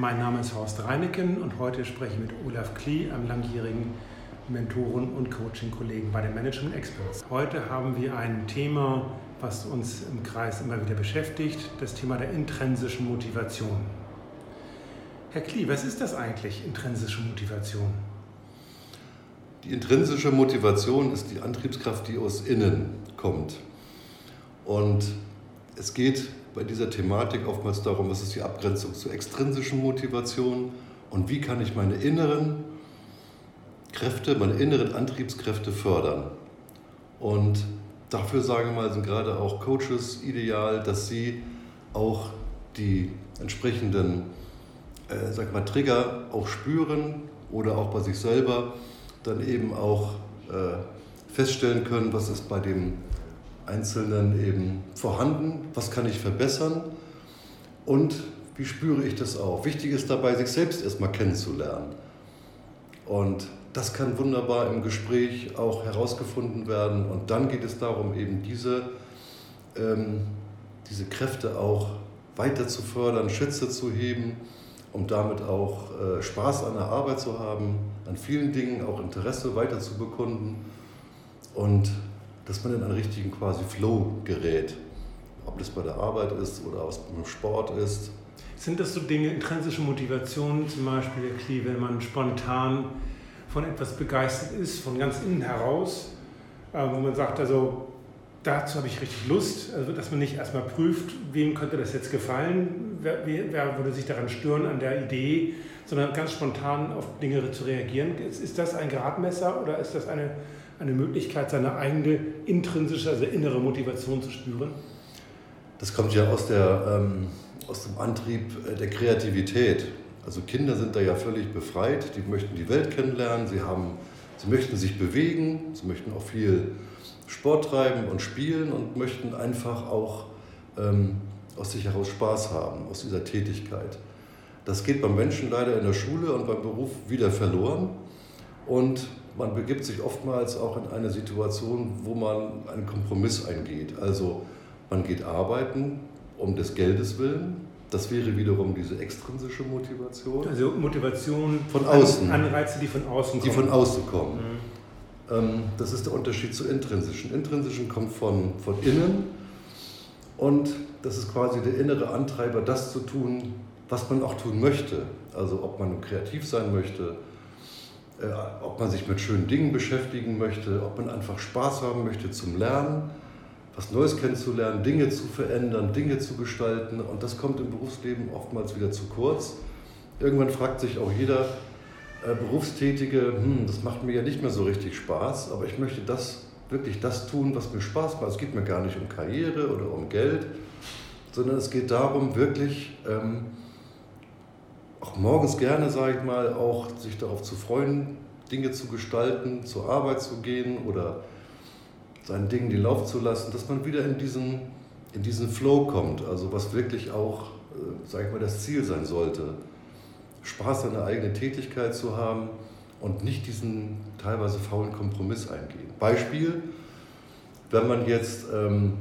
Mein Name ist Horst Reineken und heute spreche ich mit Olaf Klee, einem langjährigen Mentoren- und Coaching-Kollegen bei den Management Experts. Heute haben wir ein Thema, was uns im Kreis immer wieder beschäftigt, das Thema der intrinsischen Motivation. Herr Klee, was ist das eigentlich, intrinsische Motivation? Die intrinsische Motivation ist die Antriebskraft, die aus innen kommt. Und es geht bei dieser Thematik oftmals darum, was ist die Abgrenzung zur extrinsischen Motivation und wie kann ich meine inneren Kräfte, meine inneren Antriebskräfte fördern. Und dafür sagen wir mal, sind gerade auch Coaches ideal, dass sie auch die entsprechenden äh, sag mal, Trigger auch spüren oder auch bei sich selber dann eben auch äh, feststellen können, was ist bei dem Einzelnen eben vorhanden, was kann ich verbessern und wie spüre ich das auch. Wichtig ist dabei, sich selbst erstmal kennenzulernen. Und das kann wunderbar im Gespräch auch herausgefunden werden. Und dann geht es darum, eben diese, ähm, diese Kräfte auch weiter zu fördern, Schätze zu heben, um damit auch äh, Spaß an der Arbeit zu haben, an vielen Dingen auch Interesse weiter zu bekunden und dass man in einen richtigen quasi Flow gerät. Ob das bei der Arbeit ist oder aus dem Sport ist. Sind das so Dinge, intrinsische Motivationen, zum Beispiel, Herr Klee, wenn man spontan von etwas begeistert ist, von ganz innen heraus, äh, wo man sagt, also dazu habe ich richtig Lust, also dass man nicht erstmal prüft, wem könnte das jetzt gefallen, wer, wer, würde sich daran stören an der Idee, sondern ganz spontan auf Dinge zu reagieren. Ist, ist das ein Gradmesser oder ist das eine, eine Möglichkeit, seine eigene intrinsische, also innere Motivation zu spüren? Das kommt ja aus, der, ähm, aus dem Antrieb äh, der Kreativität. Also Kinder sind da ja völlig befreit, die möchten die Welt kennenlernen, sie, haben, sie möchten sich bewegen, sie möchten auch viel Sport treiben und spielen und möchten einfach auch ähm, aus sich heraus Spaß haben, aus dieser Tätigkeit. Das geht beim Menschen leider in der Schule und beim Beruf wieder verloren und man begibt sich oftmals auch in eine Situation, wo man einen Kompromiss eingeht. Also man geht arbeiten um des Geldes willen. Das wäre wiederum diese extrinsische Motivation. Also Motivation von außen. Anreize, die von außen kommen. Die von außen kommen. Mhm. Ähm, das ist der Unterschied zu intrinsischen. Intrinsischen kommt von, von innen und das ist quasi der innere Antreiber, das zu tun, was man auch tun möchte. Also ob man kreativ sein möchte, ob man sich mit schönen Dingen beschäftigen möchte, ob man einfach Spaß haben möchte zum Lernen, was Neues kennenzulernen, Dinge zu verändern, Dinge zu gestalten. Und das kommt im Berufsleben oftmals wieder zu kurz. Irgendwann fragt sich auch jeder, äh, Berufstätige, hm, das macht mir ja nicht mehr so richtig Spaß, aber ich möchte das wirklich das tun, was mir Spaß macht. Es geht mir gar nicht um Karriere oder um Geld, sondern es geht darum, wirklich ähm, auch morgens gerne, sage ich mal, auch sich darauf zu freuen, Dinge zu gestalten, zur Arbeit zu gehen oder seinen Dingen den Lauf zu lassen, dass man wieder in diesen, in diesen Flow kommt, also was wirklich auch, äh, sage ich mal, das Ziel sein sollte. Spaß an der eigenen Tätigkeit zu haben und nicht diesen teilweise faulen Kompromiss eingehen. Beispiel, wenn man jetzt ähm,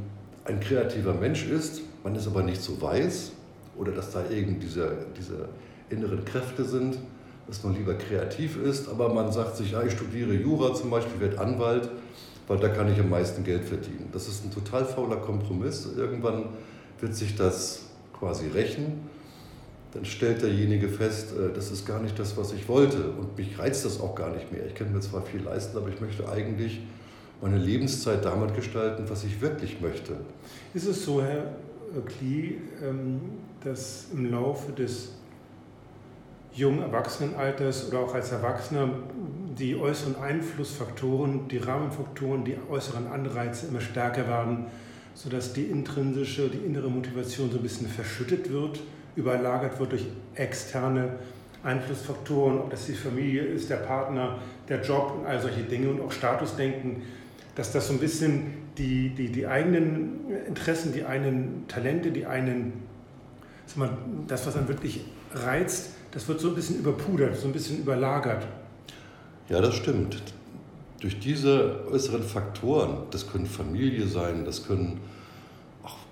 ein kreativer Mensch ist, man ist aber nicht so weiß oder dass da eben diese, diese inneren Kräfte sind, dass man lieber kreativ ist, aber man sagt sich, ja, ich studiere Jura zum Beispiel, werde Anwalt, weil da kann ich am meisten Geld verdienen. Das ist ein total fauler Kompromiss. Irgendwann wird sich das quasi rächen dann stellt derjenige fest, äh, das ist gar nicht das, was ich wollte. Und mich reizt das auch gar nicht mehr. Ich kann mir zwar viel leisten, aber ich möchte eigentlich meine Lebenszeit damit gestalten, was ich wirklich möchte. Ist es so, Herr Klee, ähm, dass im Laufe des jungen Erwachsenenalters oder auch als Erwachsener die äußeren Einflussfaktoren, die Rahmenfaktoren, die äußeren Anreize immer stärker werden, sodass die intrinsische, die innere Motivation so ein bisschen verschüttet wird? überlagert wird durch externe Einflussfaktoren, ob das die Familie ist, der Partner, der Job und all solche Dinge und auch Statusdenken, dass das so ein bisschen die, die, die eigenen Interessen, die eigenen Talente, die einen, das, was dann wirklich reizt, das wird so ein bisschen überpudert, so ein bisschen überlagert. Ja, das stimmt. Durch diese äußeren Faktoren, das können Familie sein, das können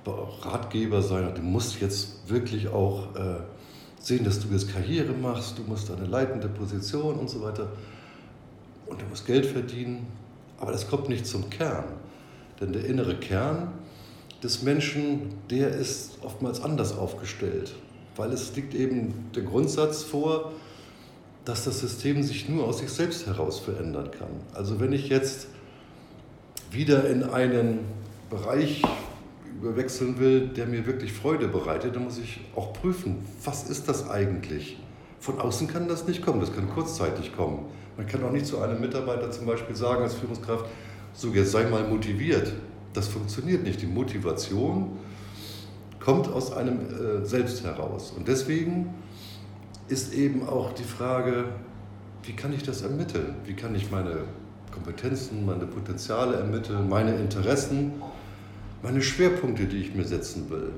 Ratgeber sein. Du musst jetzt wirklich auch äh, sehen, dass du jetzt Karriere machst, du musst eine leitende Position und so weiter und du musst Geld verdienen, aber das kommt nicht zum Kern. Denn der innere Kern des Menschen, der ist oftmals anders aufgestellt, weil es liegt eben der Grundsatz vor, dass das System sich nur aus sich selbst heraus verändern kann. Also wenn ich jetzt wieder in einen Bereich überwechseln will, der mir wirklich Freude bereitet, dann muss ich auch prüfen, was ist das eigentlich? Von außen kann das nicht kommen, das kann kurzzeitig kommen. Man kann auch nicht zu einem Mitarbeiter zum Beispiel sagen als Führungskraft, so jetzt sei mal motiviert. Das funktioniert nicht. Die Motivation kommt aus einem äh, selbst heraus. Und deswegen ist eben auch die Frage, wie kann ich das ermitteln? Wie kann ich meine Kompetenzen, meine Potenziale ermitteln, meine Interessen, meine Schwerpunkte, die ich mir setzen will?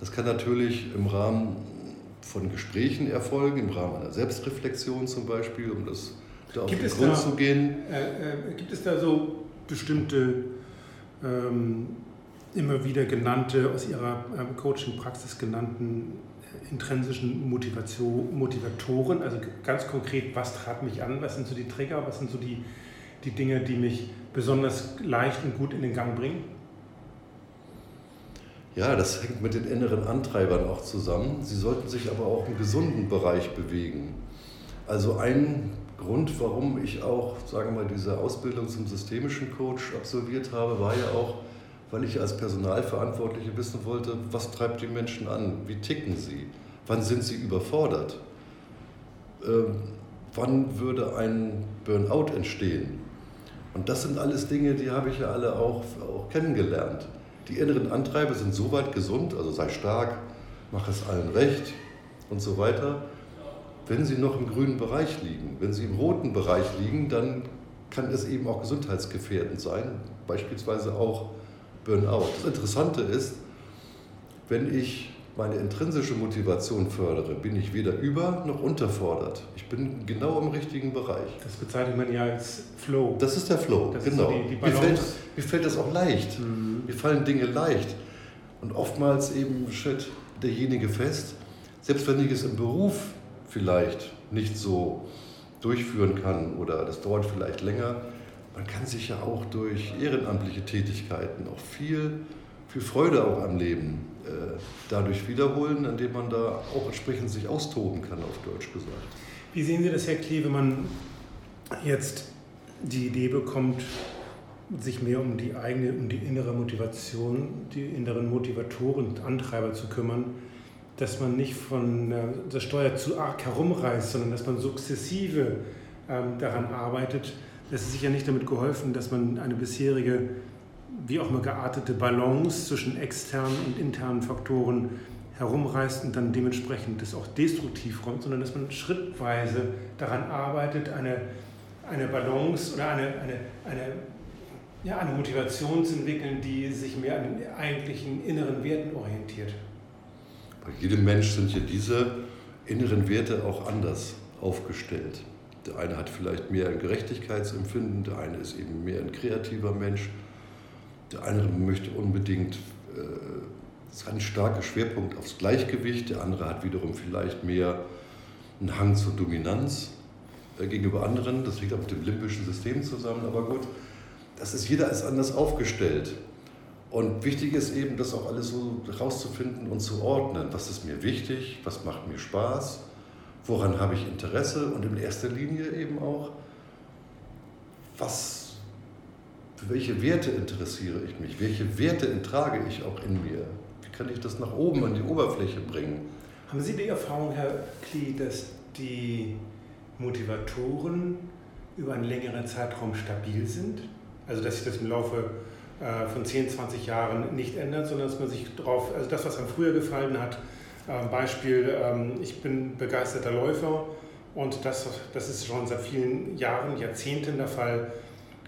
Das kann natürlich im Rahmen von Gesprächen erfolgen, im Rahmen einer Selbstreflexion zum Beispiel, um das da auf gibt den Grund da, zu gehen. Äh, äh, gibt es da so bestimmte ähm, immer wieder genannte, aus Ihrer ähm, Coaching-Praxis genannten äh, intrinsischen Motivation, Motivatoren? Also ganz konkret, was treibt mich an? Was sind so die Trigger? Was sind so die, die Dinge, die mich besonders leicht und gut in den Gang bringen? Ja, das hängt mit den inneren Antreibern auch zusammen. Sie sollten sich aber auch im gesunden Bereich bewegen. Also ein Grund, warum ich auch, sagen wir mal, diese Ausbildung zum systemischen Coach absolviert habe, war ja auch, weil ich als Personalverantwortliche wissen wollte, was treibt die Menschen an, wie ticken sie, wann sind sie überfordert, ähm, wann würde ein Burnout entstehen. Und das sind alles Dinge, die habe ich ja alle auch, auch kennengelernt. Die inneren Antreiber sind soweit gesund, also sei stark, mach es allen recht und so weiter wenn sie noch im grünen Bereich liegen. Wenn sie im roten Bereich liegen, dann kann es eben auch gesundheitsgefährdend sein, beispielsweise auch Burnout. Das Interessante ist, wenn ich meine intrinsische Motivation fördere, bin ich weder über noch unterfordert. Ich bin genau im richtigen Bereich. Das bezeichnet man ja als Flow. Das ist der Flow, das genau. So die, die mir, fällt, mir, fällt, das auch leicht. Mhm. Mir fallen Dinge leicht. Und oftmals eben stellt derjenige fest, selbst wenn ich es im Beruf vielleicht nicht so durchführen kann oder das dauert vielleicht länger. Man kann sich ja auch durch ehrenamtliche Tätigkeiten auch viel, viel Freude auch am Leben äh, dadurch wiederholen, indem man da auch entsprechend sich austoben kann, auf Deutsch gesagt. Wie sehen Sie das, Herr Klee, wenn man jetzt die Idee bekommt, sich mehr um die eigene, um die innere Motivation, die inneren Motivatoren und Antreiber zu kümmern? dass man nicht von der Steuer zu arg herumreißt, sondern dass man sukzessive ähm, daran arbeitet. Es ist sicher nicht damit geholfen, dass man eine bisherige, wie auch immer geartete Balance zwischen externen und internen Faktoren herumreißt und dann dementsprechend das auch destruktiv räumt, sondern dass man schrittweise daran arbeitet, eine, eine Balance oder eine, eine, eine, ja, eine Motivation zu entwickeln, die sich mehr an den eigentlichen inneren Werten orientiert. Bei jedem Mensch sind ja diese inneren Werte auch anders aufgestellt. Der eine hat vielleicht mehr ein Gerechtigkeitsempfinden, der eine ist eben mehr ein kreativer Mensch, der andere möchte unbedingt äh, einen starken Schwerpunkt aufs Gleichgewicht, der andere hat wiederum vielleicht mehr einen Hang zur Dominanz äh, gegenüber anderen. Das liegt auch mit dem limbischen System zusammen, aber gut, das ist jeder ist anders aufgestellt. Und wichtig ist eben, das auch alles so rauszufinden und zu ordnen. Was ist mir wichtig? Was macht mir Spaß? Woran habe ich Interesse? Und in erster Linie eben auch, was, für welche Werte interessiere ich mich? Welche Werte trage ich auch in mir? Wie kann ich das nach oben an die Oberfläche bringen? Haben Sie die Erfahrung, Herr Klee, dass die Motivatoren über einen längeren Zeitraum stabil sind? Also dass sich das im Laufe äh, von 10, 20 Jahren nicht ändert, sondern dass man sich darauf, also das, was einem früher gefallen hat, Beispiel, ähm, ich bin begeisterter Läufer und das, das ist schon seit vielen Jahren, Jahrzehnten der Fall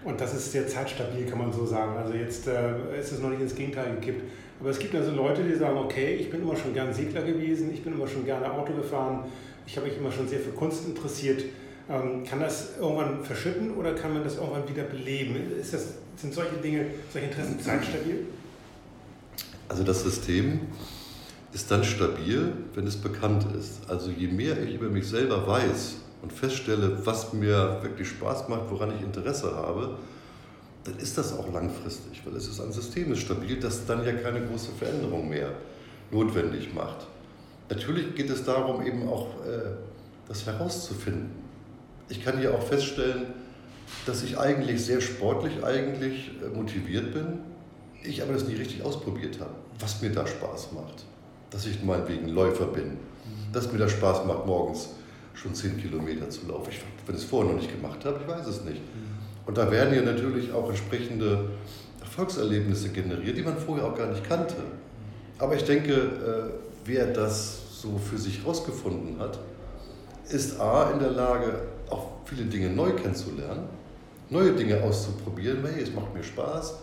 und das ist sehr zeitstabil, kann man so sagen. Also jetzt äh, ist es noch nicht ins Gegenteil gekippt. Aber es gibt also Leute, die sagen, okay, ich bin immer schon gern Segler gewesen, ich bin immer schon gerne Auto gefahren, ich habe mich immer schon sehr für Kunst interessiert. Ähm, kann das irgendwann verschütten oder kann man das irgendwann wieder beleben? Ist das sind solche Dinge, solche Interessen zeitstabil? Also das System ist dann stabil, wenn es bekannt ist. Also je mehr ich über mich selber weiß und feststelle, was mir wirklich Spaß macht, woran ich Interesse habe, dann ist das auch langfristig, weil es ist ein System, das stabil, das dann ja keine große Veränderung mehr notwendig macht. Natürlich geht es darum, eben auch äh, das herauszufinden. Ich kann hier auch feststellen, dass ich eigentlich sehr sportlich eigentlich äh, motiviert bin, ich aber das nie richtig ausprobiert habe, was mir da Spaß macht. Dass ich meinetwegen Läufer bin, dass mir das Spaß macht, morgens schon 10 Kilometer zu laufen. Ich, wenn ich es vorher noch nicht gemacht habe, ich weiß es nicht. Und da werden ja natürlich auch entsprechende Erfolgserlebnisse generiert, die man vorher auch gar nicht kannte. Aber ich denke, äh, wer das so für sich herausgefunden hat, ist A in der Lage, auch viele Dinge neu kennenzulernen, neue Dinge auszuprobieren. Hey, es macht mir Spaß.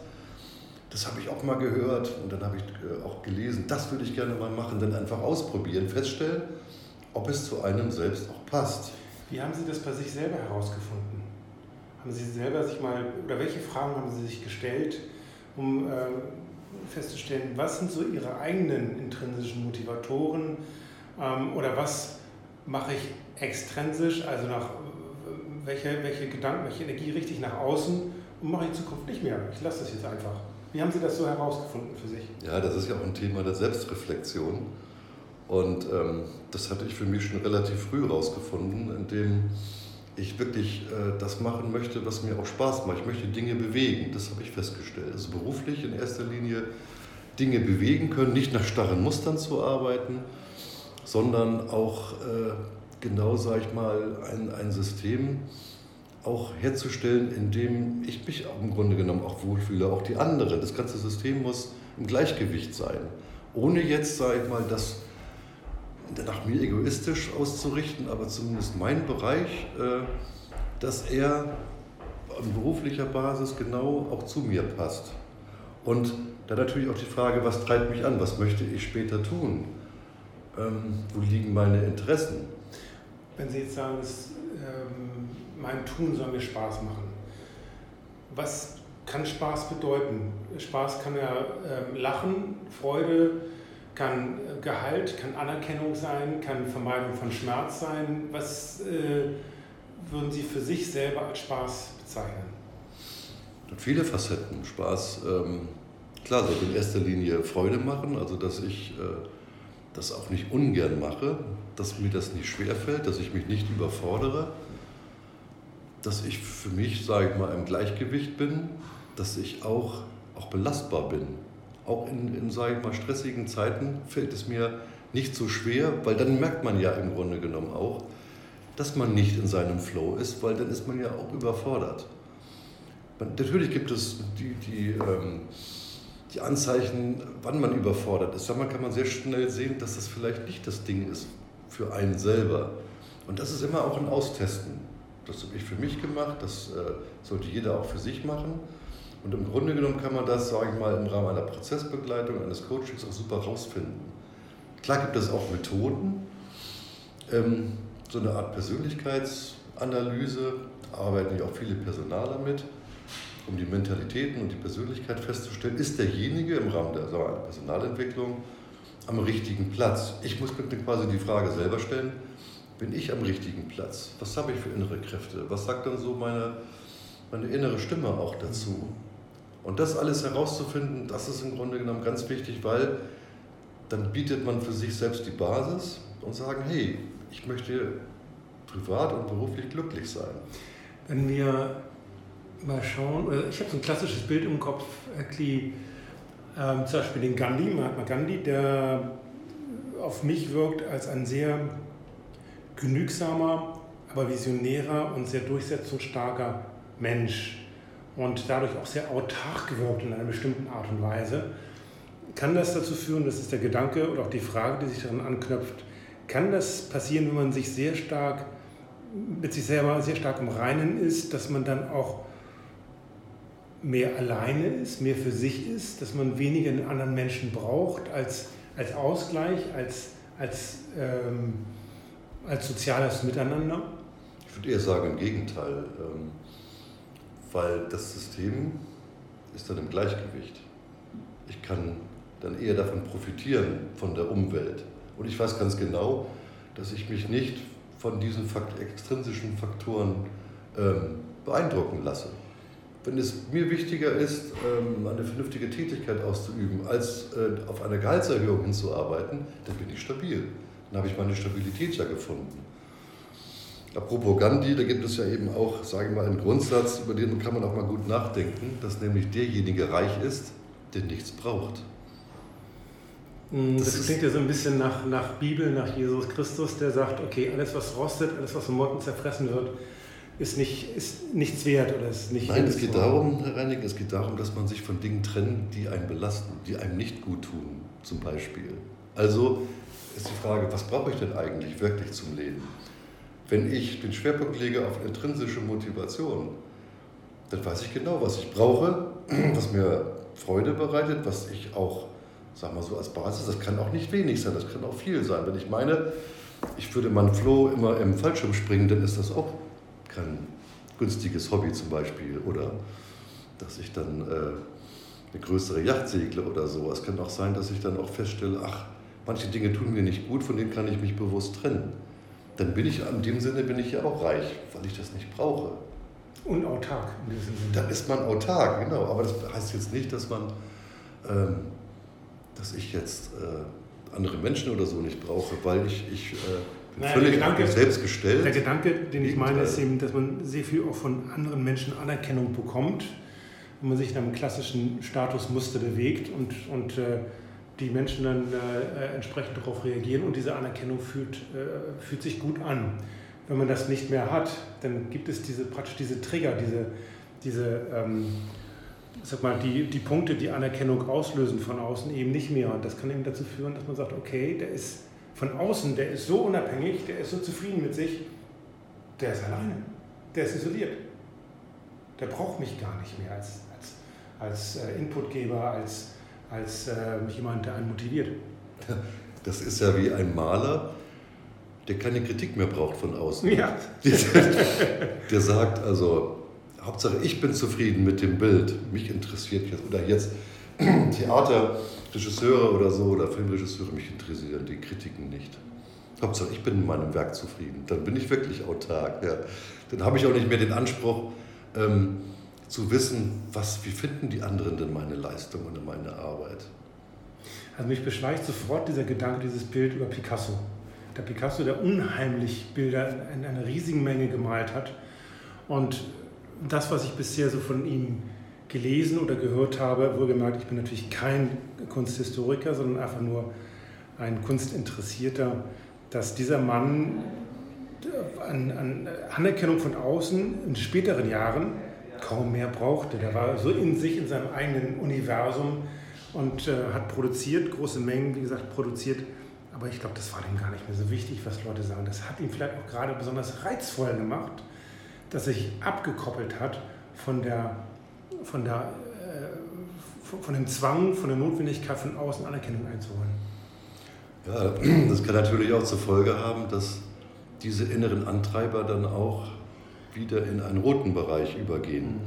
Das habe ich auch mal gehört und dann habe ich äh, auch gelesen, das würde ich gerne mal machen, dann einfach ausprobieren, feststellen, ob es zu einem selbst auch passt. Wie haben Sie das bei sich selber herausgefunden? Haben Sie selber sich mal, oder welche Fragen haben Sie sich gestellt, um äh, festzustellen, was sind so Ihre eigenen intrinsischen Motivatoren ähm, oder was mache ich extrinsisch, also nach welche, welche Gedanken, welche Energie richte ich nach außen und mache ich in Zukunft nicht mehr. Ich lasse das jetzt einfach. Wie haben Sie das so herausgefunden für sich? Ja, das ist ja auch ein Thema der Selbstreflexion. Und ähm, das hatte ich für mich schon relativ früh herausgefunden, indem ich wirklich äh, das machen möchte, was mir auch Spaß macht. Ich möchte Dinge bewegen, das habe ich festgestellt. Also beruflich in erster Linie Dinge bewegen können, nicht nach starren Mustern zu arbeiten, sondern auch äh, genau, sage ich mal, ein, ein System auch herzustellen, in dem ich mich im Grunde genommen auch wohlfühle, auch die anderen. Das ganze System muss im Gleichgewicht sein. Ohne jetzt, sage ich mal, das nach mir egoistisch auszurichten, aber zumindest mein Bereich, äh, dass er auf beruflicher Basis genau auch zu mir passt. Und dann natürlich auch die Frage, was treibt mich an, was möchte ich später tun, ähm, wo liegen meine Interessen. Wenn Sie jetzt sagen, dass, ähm, mein Tun soll mir Spaß machen, was kann Spaß bedeuten? Spaß kann ja ähm, Lachen, Freude, kann äh, Gehalt, kann Anerkennung sein, kann Vermeidung von Schmerz sein. Was äh, würden Sie für sich selber als Spaß bezeichnen? Viele Facetten. Spaß, ähm, klar, sollte in erster Linie Freude machen, also dass ich äh, das auch nicht ungern mache, dass mir das nicht schwerfällt, dass ich mich nicht überfordere, dass ich für mich, sage ich mal, im Gleichgewicht bin, dass ich auch, auch belastbar bin auch in, in sage ich mal, stressigen Zeiten fällt es mir nicht so schwer, weil dann merkt man ja im Grunde genommen auch, dass man nicht in seinem Flow ist, weil dann ist man ja auch überfordert. Man, natürlich gibt es die, die, ähm, die Anzeichen, wann man überfordert ist. Dann kann man sehr schnell sehen, dass das vielleicht nicht das Ding ist für einen selber. Und das ist immer auch ein Austesten. Das habe ich für mich gemacht, das äh, sollte jeder auch für sich machen. Und im Grunde genommen kann man das, sage ich mal, im Rahmen einer Prozessbegleitung, eines Coachings auch super rausfinden. Klar gibt es auch Methoden, ähm, so eine Art Persönlichkeitsanalyse, arbeiten ja auch viele Personaler mit, um die Mentalitäten und die Persönlichkeit festzustellen, ist derjenige im Rahmen der wir, Personalentwicklung am richtigen Platz. Ich muss mir quasi die Frage selber stellen, bin ich am richtigen Platz? Was habe ich für innere Kräfte? Was sagt dann so meine, meine innere Stimme auch dazu? Und das alles herauszufinden, das ist im Grunde genommen ganz wichtig, weil dann bietet man für sich selbst die Basis und sagen, hey, ich möchte privat und beruflich glücklich sein. Wenn wir mal schauen, ich habe so ein klassisches Bild im Kopf, Klee, ähm, zum Beispiel den Gandhi, Mahatma Gandhi, der auf mich wirkt als ein sehr genügsamer, aber visionärer und sehr durchsetzungsstarker Mensch und dadurch auch sehr autark gewirkt in einer bestimmten Art und Weise. Kann das dazu führen, das ist der Gedanke oder auch die Frage, die sich daran anknüpft, kann das passieren, wenn man sich sehr stark mit sich selber sehr stark im Reinen ist, dass man dann auch mehr alleine ist, mehr für sich ist, dass man weniger den anderen Menschen braucht als, als Ausgleich, als, als, ähm, als soziales Miteinander? Ich würde eher sagen, im Gegenteil. Ähm weil das System ist dann im Gleichgewicht. Ich kann dann eher davon profitieren, von der Umwelt. Und ich weiß ganz genau, dass ich mich nicht von diesen Fakt extrinsischen Faktoren ähm, beeindrucken lasse. Wenn es mir wichtiger ist, ähm, eine vernünftige Tätigkeit auszuüben, als äh, auf eine Gehaltserhöhung hinzuarbeiten, dann bin ich stabil. Dann habe ich meine Stabilität ja gefunden. Apropos Gandhi, da gibt es ja eben auch, sage ich mal, einen Grundsatz, über den kann man auch mal gut nachdenken, dass nämlich derjenige reich ist, der nichts braucht. Mm, das, das klingt ja so ein bisschen nach, nach Bibel, nach Jesus Christus, der sagt, okay, alles was rostet, alles was von Motten zerfressen wird, ist, nicht, ist nichts wert oder ist nicht. Nein, es geht darum, Herr Reinig, es geht darum, dass man sich von Dingen trennt, die einen belasten, die einem nicht gut tun, zum Beispiel. Also ist die Frage, was brauche ich denn eigentlich wirklich zum Leben? Wenn ich den Schwerpunkt lege auf intrinsische Motivation, dann weiß ich genau, was ich brauche, was mir Freude bereitet, was ich auch, sag mal so, als Basis, das kann auch nicht wenig sein, das kann auch viel sein. Wenn ich meine, ich würde meinen Floh immer im Fallschirm springen, dann ist das auch kein günstiges Hobby zum Beispiel. Oder dass ich dann äh, eine größere Yacht segle oder so. Es kann auch sein, dass ich dann auch feststelle, ach, manche Dinge tun mir nicht gut, von denen kann ich mich bewusst trennen. Dann bin ich, in dem Sinne bin ich ja auch reich, weil ich das nicht brauche. Und autark in diesem Sinne. Dann ist man autark, genau. Aber das heißt jetzt nicht, dass man, ähm, dass ich jetzt äh, andere Menschen oder so nicht brauche, weil ich, ich äh, bin naja, völlig Gedanke, selbst gestellt. Der Gedanke, den ich meine, ist eben, dass man sehr viel auch von anderen Menschen Anerkennung bekommt, wenn man sich in einem klassischen Statusmuster bewegt und, und äh, die Menschen dann äh, entsprechend darauf reagieren und diese Anerkennung fühlt, äh, fühlt sich gut an. Wenn man das nicht mehr hat, dann gibt es diese, praktisch diese Trigger, diese, diese ähm, sag mal, die, die Punkte, die Anerkennung auslösen von außen eben nicht mehr. Und das kann eben dazu führen, dass man sagt, okay, der ist von außen, der ist so unabhängig, der ist so zufrieden mit sich, der ist alleine, der ist isoliert. Der braucht mich gar nicht mehr als, als, als äh, Inputgeber, als, als äh, jemand, der einen motiviert. Das ist ja wie ein Maler, der keine Kritik mehr braucht von außen. Ja. Der, sagt also, Hauptsache ich bin zufrieden mit dem Bild, mich interessiert jetzt, oder jetzt Theaterregisseure oder so oder Filmregisseure, mich interessieren die Kritiken nicht. Hauptsache ich bin in meinem Werk zufrieden, dann bin ich wirklich autark. Ja. Dann habe ich auch nicht mehr den Anspruch, ähm, zu wissen, was, wie finden die anderen denn meine Leistung und meine Arbeit. Also mich beschleicht sofort dieser Gedanke, dieses Bild über Picasso. Der Picasso, der unheimlich Bilder in einer riesigen Menge gemalt hat. Und das, was ich bisher so von ihm gelesen oder gehört habe, wohlgemerkt, ich bin natürlich kein Kunsthistoriker, sondern einfach nur ein Kunstinteressierter, dass dieser Mann an, an Anerkennung von außen in späteren Jahren kaum mehr brauchte. Der war so in sich, in seinem eigenen Universum und äh, hat produziert, große Mengen, wie gesagt, produziert. Aber ich glaube, das war ihm gar nicht mehr so wichtig, was Leute sagen. Das hat ihn vielleicht auch gerade besonders reizvoll gemacht, dass er sich abgekoppelt hat von, der, von, der, äh, von dem Zwang, von der Notwendigkeit, von außen Anerkennung einzuholen. Ja, das kann natürlich auch zur Folge haben, dass diese inneren Antreiber dann auch wieder in einen roten Bereich übergehen.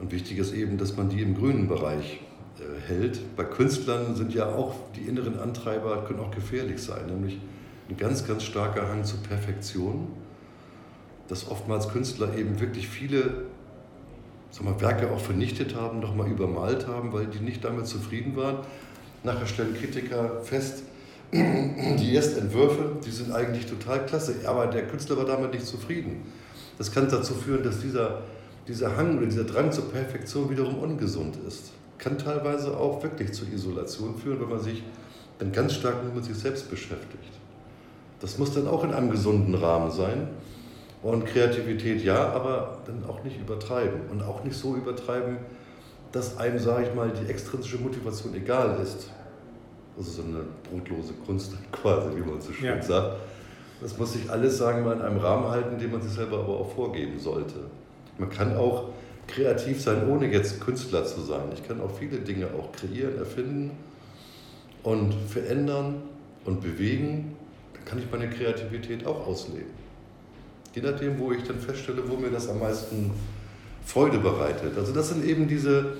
Und wichtig ist eben, dass man die im grünen Bereich äh, hält. Bei Künstlern sind ja auch die inneren Antreiber, können auch gefährlich sein, nämlich ein ganz, ganz starker Hang zur Perfektion, dass oftmals Künstler eben wirklich viele sag mal, Werke auch vernichtet haben, nochmal übermalt haben, weil die nicht damit zufrieden waren. Nachher stellen Kritiker fest, die Erstentwürfe, die sind eigentlich total klasse, aber der Künstler war damit nicht zufrieden. Das kann dazu führen, dass dieser, dieser Hang oder dieser Drang zur Perfektion wiederum ungesund ist. Kann teilweise auch wirklich zur Isolation führen, wenn man sich dann ganz stark nur mit sich selbst beschäftigt. Das muss dann auch in einem gesunden Rahmen sein. Und Kreativität ja, aber dann auch nicht übertreiben. Und auch nicht so übertreiben, dass einem, sage ich mal, die extrinsische Motivation egal ist. Also so eine brotlose Kunst quasi, wie man so schön ja. sagt. Das muss sich alles, sagen wir mal, in einem Rahmen halten, den man sich selber aber auch vorgeben sollte. Man kann auch kreativ sein, ohne jetzt Künstler zu sein. Ich kann auch viele Dinge auch kreieren, erfinden und verändern und bewegen. Dann kann ich meine Kreativität auch ausleben. Je nachdem, wo ich dann feststelle, wo mir das am meisten Freude bereitet. Also das sind eben diese,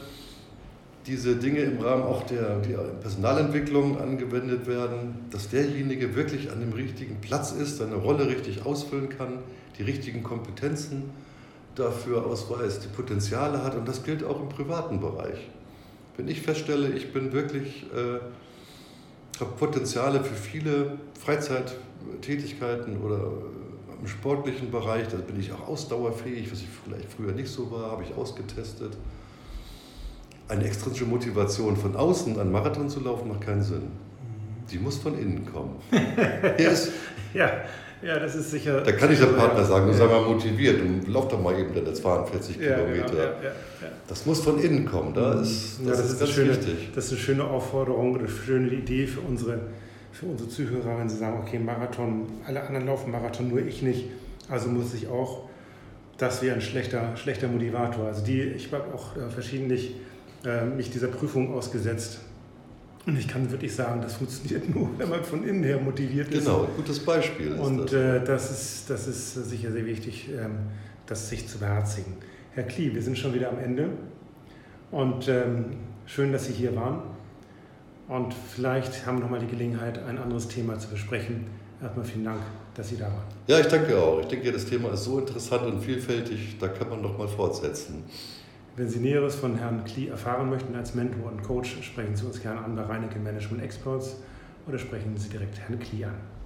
diese Dinge im Rahmen auch der, der Personalentwicklung angewendet werden, dass derjenige wirklich an dem richtigen Platz ist, seine Rolle richtig ausfüllen kann, die richtigen Kompetenzen dafür ausweist, die Potenziale hat und das gilt auch im privaten Bereich. Wenn ich feststelle, ich bin wirklich, äh, habe Potenziale für viele Freizeittätigkeiten oder im sportlichen Bereich, da bin ich auch ausdauerfähig, was ich vielleicht früher nicht so war, habe ich ausgetestet eine extrinsische Motivation von außen einen Marathon zu laufen macht keinen Sinn. Die muss von innen kommen. yes. ja, ja, das ist sicher. Da kann ich der Partner sagen, du sei mal motiviert und lauf doch mal eben deine 42 ja, Kilometer. Genau, ja, ja, das muss von innen kommen. Da mhm. ist, das, das ist, ist ganz schöne, wichtig. Das ist eine schöne Aufforderung, eine schöne Idee für unsere, für unsere Zuhörer, wenn sie sagen, okay, Marathon, alle anderen laufen Marathon, nur ich nicht. Also muss ich auch, das wäre ein schlechter, schlechter Motivator. Also die, ich habe auch äh, verschiedentlich äh, mich dieser Prüfung ausgesetzt. Und ich kann wirklich sagen, das funktioniert nur, wenn man von innen her motiviert ist. Genau, gutes Beispiel. Und das. Äh, das, ist, das ist sicher sehr wichtig, ähm, das sich zu beherzigen. Herr Klie, wir sind schon wieder am Ende. Und ähm, schön, dass Sie hier waren. Und vielleicht haben wir nochmal die Gelegenheit, ein anderes Thema zu besprechen. Erstmal vielen Dank, dass Sie da waren. Ja, ich danke auch. Ich denke, das Thema ist so interessant und vielfältig, da kann man noch mal fortsetzen. Wenn Sie Näheres von Herrn Klee erfahren möchten als Mentor und Coach, sprechen Sie uns gerne an bei Reineke Management Experts oder sprechen Sie direkt Herrn Klee an.